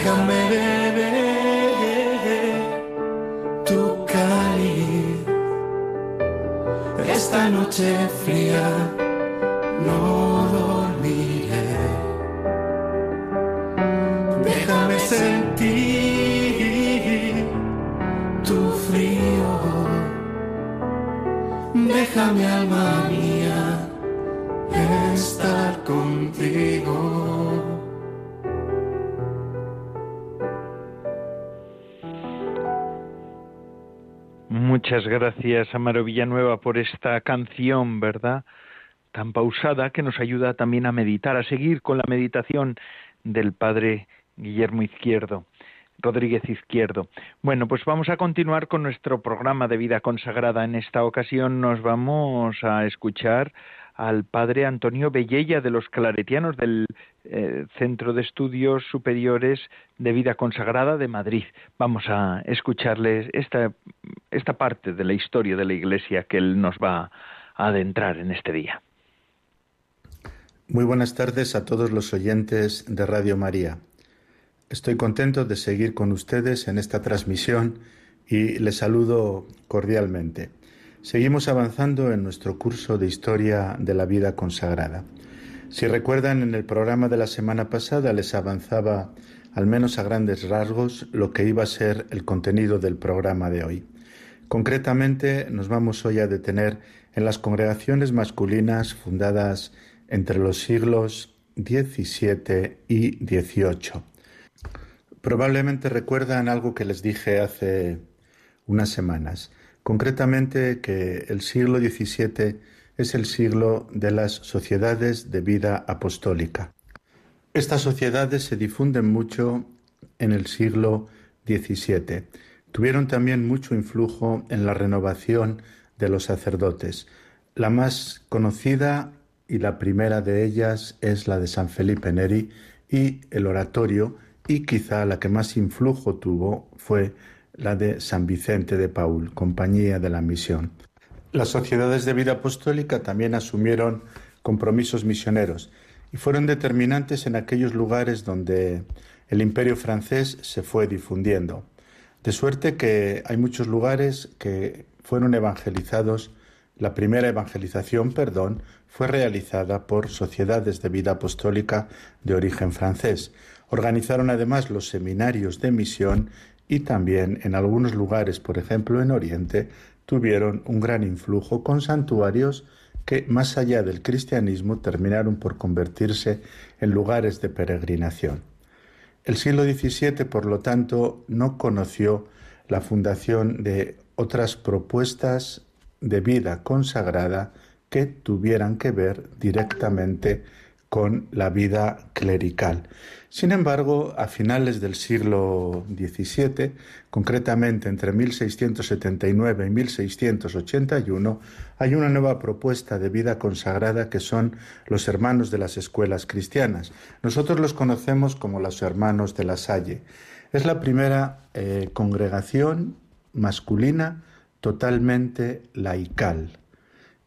Speaker 5: Déjame beber tu cáliz. Esta noche fría no dormiré. Déjame sentir tu frío. Déjame alma mía.
Speaker 1: Muchas gracias, Amaro Villanueva, por esta canción, ¿verdad? tan pausada que nos ayuda también a meditar, a seguir con la meditación del Padre Guillermo Izquierdo. Rodríguez Izquierdo. Bueno, pues vamos a continuar con nuestro programa de vida consagrada. En esta ocasión nos vamos a escuchar al padre Antonio Bellella de los Claretianos del eh, Centro de Estudios Superiores de Vida Consagrada de Madrid. Vamos a escucharles esta, esta parte de la historia de la Iglesia que él nos va a adentrar en este día.
Speaker 6: Muy buenas tardes a todos los oyentes de Radio María. Estoy contento de seguir con ustedes en esta transmisión y les saludo cordialmente. Seguimos avanzando en nuestro curso de Historia de la Vida Consagrada. Si recuerdan, en el programa de la semana pasada les avanzaba, al menos a grandes rasgos, lo que iba a ser el contenido del programa de hoy. Concretamente, nos vamos hoy a detener en las congregaciones masculinas fundadas entre los siglos XVII y XVIII. Probablemente recuerdan algo que les dije hace unas semanas concretamente que el siglo XVII es el siglo de las sociedades de vida apostólica. Estas sociedades se difunden mucho en el siglo XVII. Tuvieron también mucho influjo en la renovación de los sacerdotes. La más conocida y la primera de ellas es la de San Felipe Neri y el oratorio, y quizá la que más influjo tuvo fue la de San Vicente de Paul, Compañía de la Misión. Las sociedades de vida apostólica también asumieron compromisos misioneros y fueron determinantes en aquellos lugares donde el imperio francés se fue difundiendo. De suerte que hay muchos lugares que fueron evangelizados, la primera evangelización, perdón, fue realizada por sociedades de vida apostólica de origen francés. Organizaron además los seminarios de misión y también en algunos lugares, por ejemplo en Oriente, tuvieron un gran influjo con santuarios que, más allá del cristianismo, terminaron por convertirse en lugares de peregrinación. El siglo XVII, por lo tanto, no conoció la fundación de otras propuestas de vida consagrada que tuvieran que ver directamente con la vida clerical. Sin embargo, a finales del siglo XVII, concretamente entre 1679 y 1681, hay una nueva propuesta de vida consagrada que son los hermanos de las escuelas cristianas. Nosotros los conocemos como los hermanos de la Salle. Es la primera eh, congregación masculina totalmente laical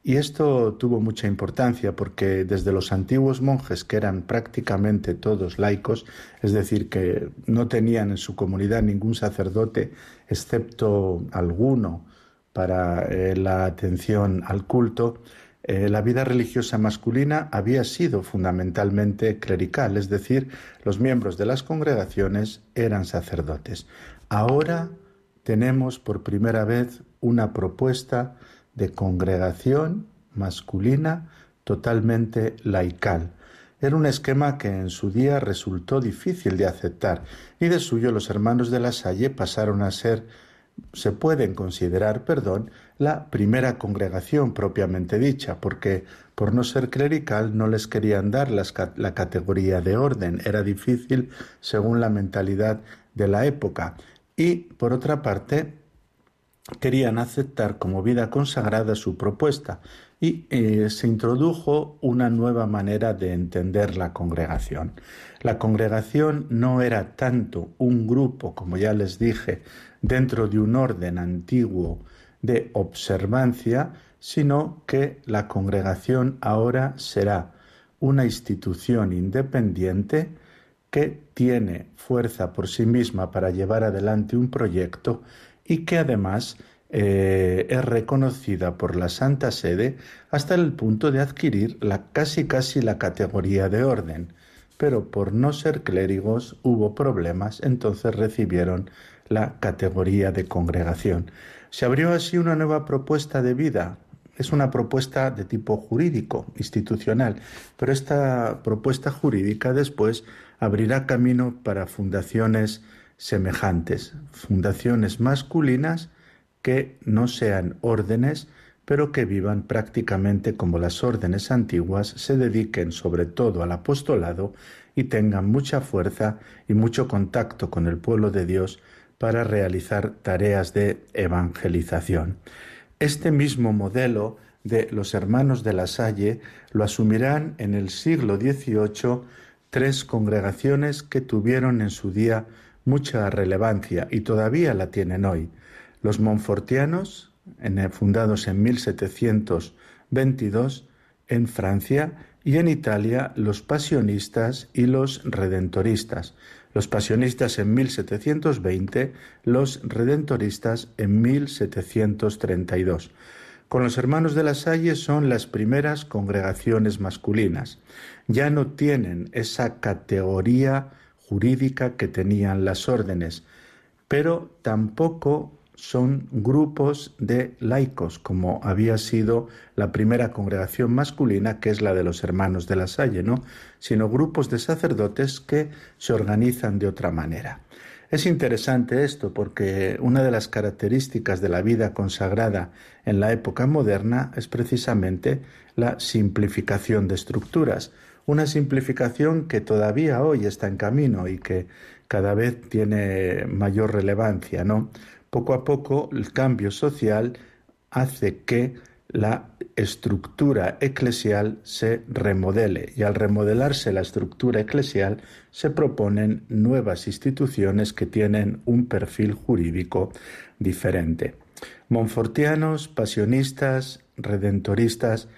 Speaker 6: y esto tuvo mucha importancia porque desde los antiguos monjes, que eran prácticamente todos laicos, es decir, que no tenían en su comunidad ningún sacerdote excepto alguno para eh, la atención al culto, eh, la vida religiosa masculina había sido fundamentalmente clerical, es decir, los miembros de las congregaciones eran sacerdotes. Ahora tenemos por primera vez una propuesta de congregación masculina totalmente laical. Era un esquema que en su día resultó difícil de aceptar y de suyo los hermanos de la Salle pasaron a ser, se pueden considerar, perdón, la primera congregación propiamente dicha, porque por no ser clerical no les querían dar la categoría de orden, era difícil según la mentalidad de la época. Y, por otra parte, querían aceptar como vida consagrada su propuesta y eh, se introdujo una nueva manera de entender la congregación. La congregación no era tanto un grupo, como ya les dije, dentro de un orden antiguo de observancia, sino que la congregación ahora será una institución independiente que tiene fuerza por sí misma para llevar adelante un proyecto y que además eh, es reconocida por la Santa Sede hasta el punto de adquirir la, casi casi la categoría de orden. Pero por no ser clérigos hubo problemas, entonces recibieron la categoría de congregación. Se abrió así una nueva propuesta de vida. Es una propuesta de tipo jurídico, institucional, pero esta propuesta jurídica después abrirá camino para fundaciones semejantes, fundaciones masculinas que no sean órdenes, pero que vivan prácticamente como las órdenes antiguas, se dediquen sobre todo al apostolado y tengan mucha fuerza y mucho contacto con el pueblo de Dios para realizar tareas de evangelización. Este mismo modelo de los hermanos de la Salle lo asumirán en el siglo XVIII tres congregaciones que tuvieron en su día mucha relevancia y todavía la tienen hoy. Los monfortianos, fundados en 1722 en Francia, y en Italia los pasionistas y los redentoristas. Los pasionistas en 1720, los redentoristas en 1732. Con los hermanos de la Salle son las primeras congregaciones masculinas. Ya no tienen esa categoría jurídica que tenían las órdenes, pero tampoco son grupos de laicos, como había sido la primera congregación masculina, que es la de los hermanos de la Salle, ¿no? sino grupos de sacerdotes que se organizan de otra manera. Es interesante esto porque una de las características de la vida consagrada en la época moderna es precisamente la simplificación de estructuras, una simplificación que todavía hoy está en camino y que cada vez tiene mayor relevancia, ¿no? Poco a poco el cambio social hace que la estructura eclesial se remodele y al remodelarse la estructura eclesial se proponen nuevas instituciones que tienen un perfil jurídico diferente. Monfortianos, pasionistas, redentoristas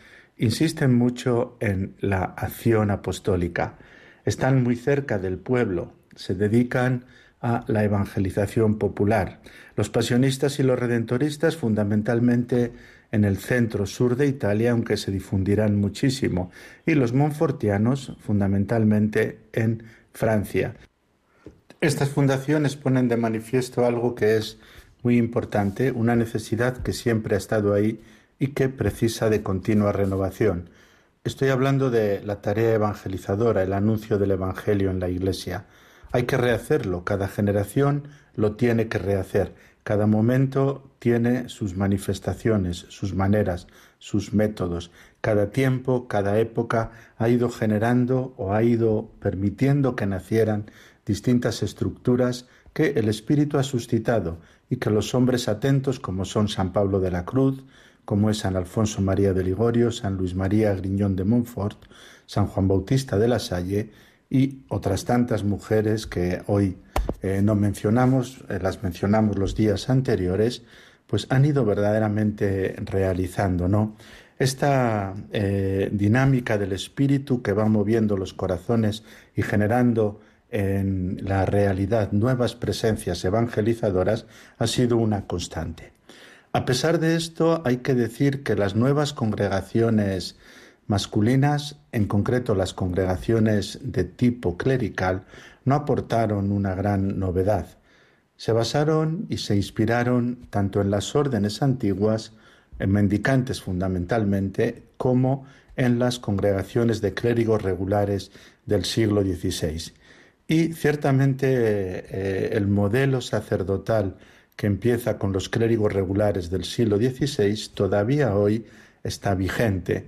Speaker 6: insisten mucho en la acción apostólica. Están muy cerca del pueblo, se dedican a la evangelización popular. Los pasionistas y los redentoristas fundamentalmente en el centro sur de Italia, aunque se difundirán muchísimo, y los monfortianos fundamentalmente en Francia. Estas fundaciones ponen de manifiesto algo que es muy importante, una necesidad que siempre ha estado ahí y que precisa de continua renovación. Estoy hablando de la tarea evangelizadora, el anuncio del Evangelio en la Iglesia. Hay que rehacerlo, cada generación lo tiene que rehacer, cada momento tiene sus manifestaciones, sus maneras, sus métodos. Cada tiempo, cada época ha ido generando o ha ido permitiendo que nacieran distintas estructuras que el Espíritu ha suscitado y que los hombres atentos como son San Pablo de la Cruz, como es San Alfonso María de Ligorio, San Luis María Griñón de Montfort, San Juan Bautista de la Salle, y otras tantas mujeres que hoy eh, no mencionamos, eh, las mencionamos los días anteriores, pues han ido verdaderamente realizando, ¿no? Esta eh, dinámica del espíritu que va moviendo los corazones y generando en la realidad nuevas presencias evangelizadoras ha sido una constante. A pesar de esto, hay que decir que las nuevas congregaciones masculinas, en concreto las congregaciones de tipo clerical, no aportaron una gran novedad. Se basaron y se inspiraron tanto en las órdenes antiguas, en mendicantes fundamentalmente, como en las congregaciones de clérigos regulares del siglo XVI. Y ciertamente eh, el modelo sacerdotal que empieza con los clérigos regulares del siglo XVI todavía hoy está vigente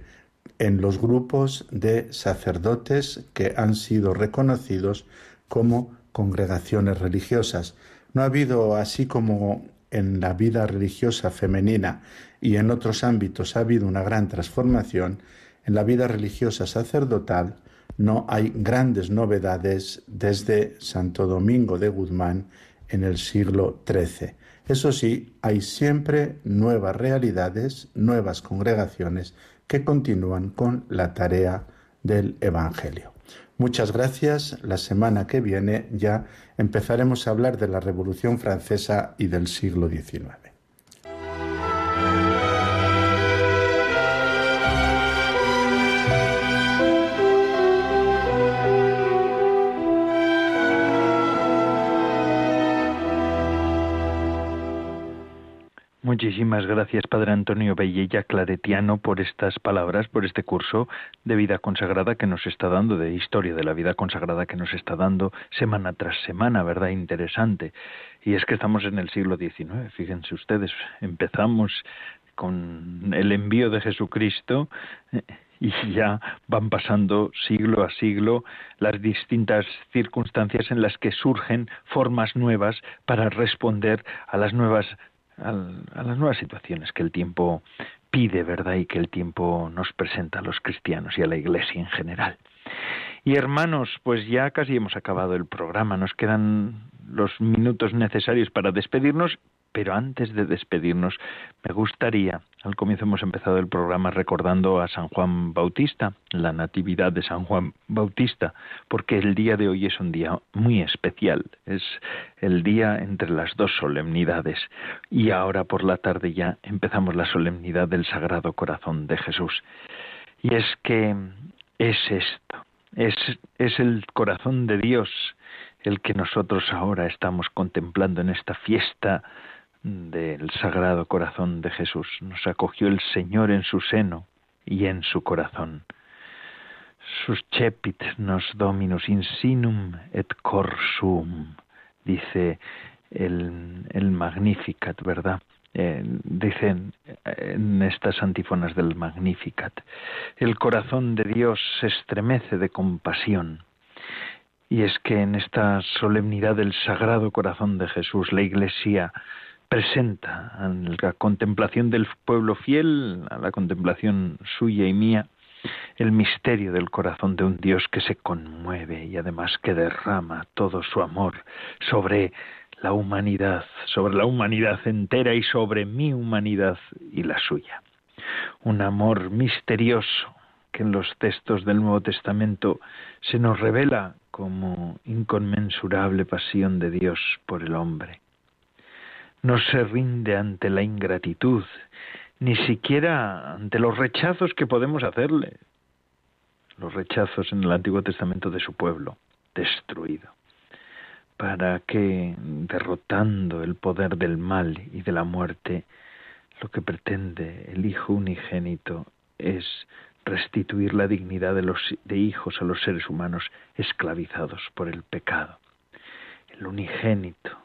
Speaker 6: en los grupos de sacerdotes que han sido reconocidos como congregaciones religiosas. No ha habido, así como en la vida religiosa femenina y en otros ámbitos ha habido una gran transformación, en la vida religiosa sacerdotal no hay grandes novedades desde Santo Domingo de Guzmán en el siglo XIII. Eso sí, hay siempre nuevas realidades, nuevas congregaciones que continúan con la tarea del Evangelio. Muchas gracias. La semana que viene ya empezaremos a hablar de la Revolución Francesa y del siglo XIX.
Speaker 1: Muchísimas gracias, Padre Antonio Bellella Claretiano, por estas palabras, por este curso de vida consagrada que nos está dando, de historia de la vida consagrada que nos está dando semana tras semana, ¿verdad? Interesante. Y es que estamos en el siglo XIX, fíjense ustedes, empezamos con el envío de Jesucristo y ya van pasando siglo a siglo las distintas circunstancias en las que surgen formas nuevas para responder a las nuevas a las nuevas situaciones que el tiempo pide, ¿verdad? Y que el tiempo nos presenta a los cristianos y a la Iglesia en general. Y hermanos, pues ya casi hemos acabado el programa, nos quedan los minutos necesarios para despedirnos pero antes de despedirnos, me gustaría, al comienzo hemos empezado el programa recordando a San Juan Bautista, la natividad de San Juan Bautista, porque el día de hoy es un día muy especial, es el día entre las dos solemnidades. Y ahora por la tarde ya empezamos la solemnidad del Sagrado Corazón de Jesús. Y es que es esto, es, es el corazón de Dios el que nosotros ahora estamos contemplando en esta fiesta del Sagrado Corazón de Jesús. Nos acogió el Señor en su seno y en su corazón. Suscepit nos dominus in sinum et cor suum, dice el, el Magnificat, ¿verdad? Eh, dicen en estas antífonas del Magnificat. El corazón de Dios se estremece de compasión. Y es que en esta solemnidad del Sagrado Corazón de Jesús, la Iglesia presenta a la contemplación del pueblo fiel, a la contemplación suya y mía, el misterio del corazón de un Dios que se conmueve y además que derrama todo su amor sobre la humanidad, sobre la humanidad entera y sobre mi humanidad y la suya. Un amor misterioso que en los textos del Nuevo Testamento se nos revela como inconmensurable pasión de Dios por el hombre no se rinde ante la ingratitud, ni siquiera ante los rechazos que podemos hacerle, los rechazos en el Antiguo Testamento de su pueblo, destruido, para que, derrotando el poder del mal y de la muerte, lo que pretende el Hijo unigénito es restituir la dignidad de los de hijos a los seres humanos esclavizados por el pecado. El unigénito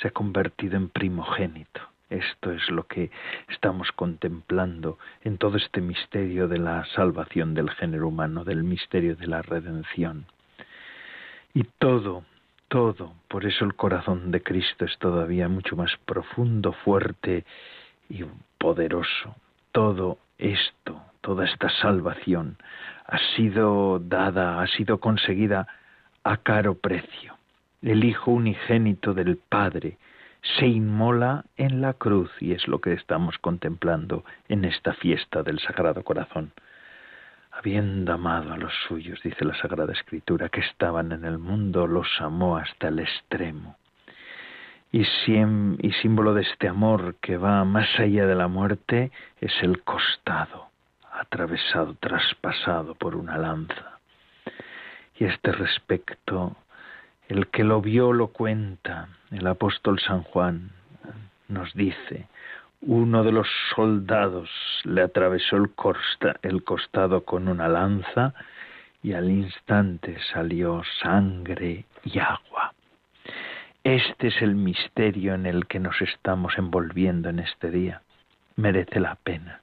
Speaker 1: se ha convertido en primogénito. Esto es lo que estamos contemplando en todo este misterio de la salvación del género humano, del misterio de la redención. Y todo, todo, por eso el corazón de Cristo es todavía mucho más profundo, fuerte y poderoso. Todo esto, toda esta salvación ha sido dada, ha sido conseguida a caro precio el Hijo unigénito del Padre, se inmola en la cruz y es lo que estamos contemplando en esta fiesta del Sagrado Corazón. Habiendo amado a los suyos, dice la Sagrada Escritura, que estaban en el mundo, los amó hasta el extremo. Y, símbolo de este amor que va más allá de la muerte es el costado, atravesado, traspasado por una lanza. Y este respecto el que lo vio lo cuenta. El apóstol San Juan nos dice, uno de los soldados le atravesó el, el costado con una lanza y al instante salió sangre y agua. Este es el misterio en el que nos estamos envolviendo en este día. Merece la pena,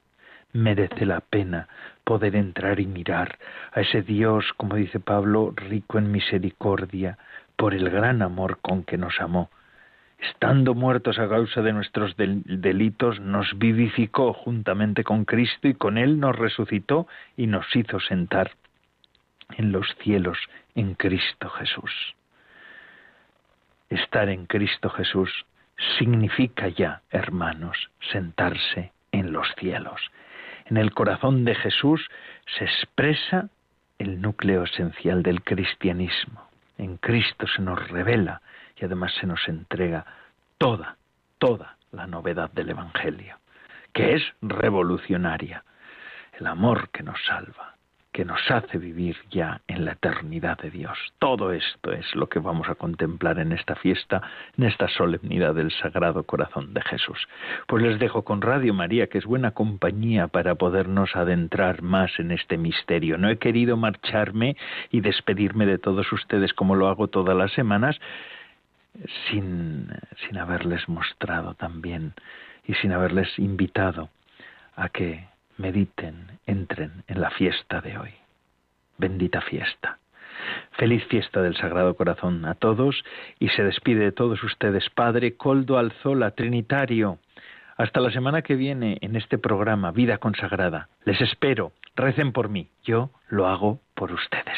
Speaker 1: merece la pena poder entrar y mirar a ese Dios, como dice Pablo, rico en misericordia, por el gran amor con que nos amó. Estando muertos a causa de nuestros delitos, nos vivificó juntamente con Cristo y con Él nos resucitó y nos hizo sentar en los cielos en Cristo Jesús. Estar en Cristo Jesús significa ya, hermanos, sentarse en los cielos. En el corazón de Jesús se expresa el núcleo esencial del cristianismo en Cristo se nos revela y además se nos entrega toda, toda la novedad del Evangelio, que es revolucionaria, el amor que nos salva, que nos hace vivir ya en la eternidad de Dios. Todo esto es lo que vamos a contemplar en esta fiesta, en esta solemnidad del Sagrado Corazón de Jesús. Pues les dejo con Radio María, que es buena compañía para podernos adentrar más en este misterio. No he querido marcharme y despedirme de todos ustedes como lo hago todas las semanas, sin, sin haberles mostrado también y sin haberles invitado a que mediten, entren en la fiesta de hoy. Bendita fiesta. Feliz fiesta del Sagrado Corazón a todos y se despide de todos ustedes Padre Coldo Alzola, Trinitario. Hasta la semana que viene en este programa Vida Consagrada. Les espero. Recen por mí. Yo lo hago por ustedes.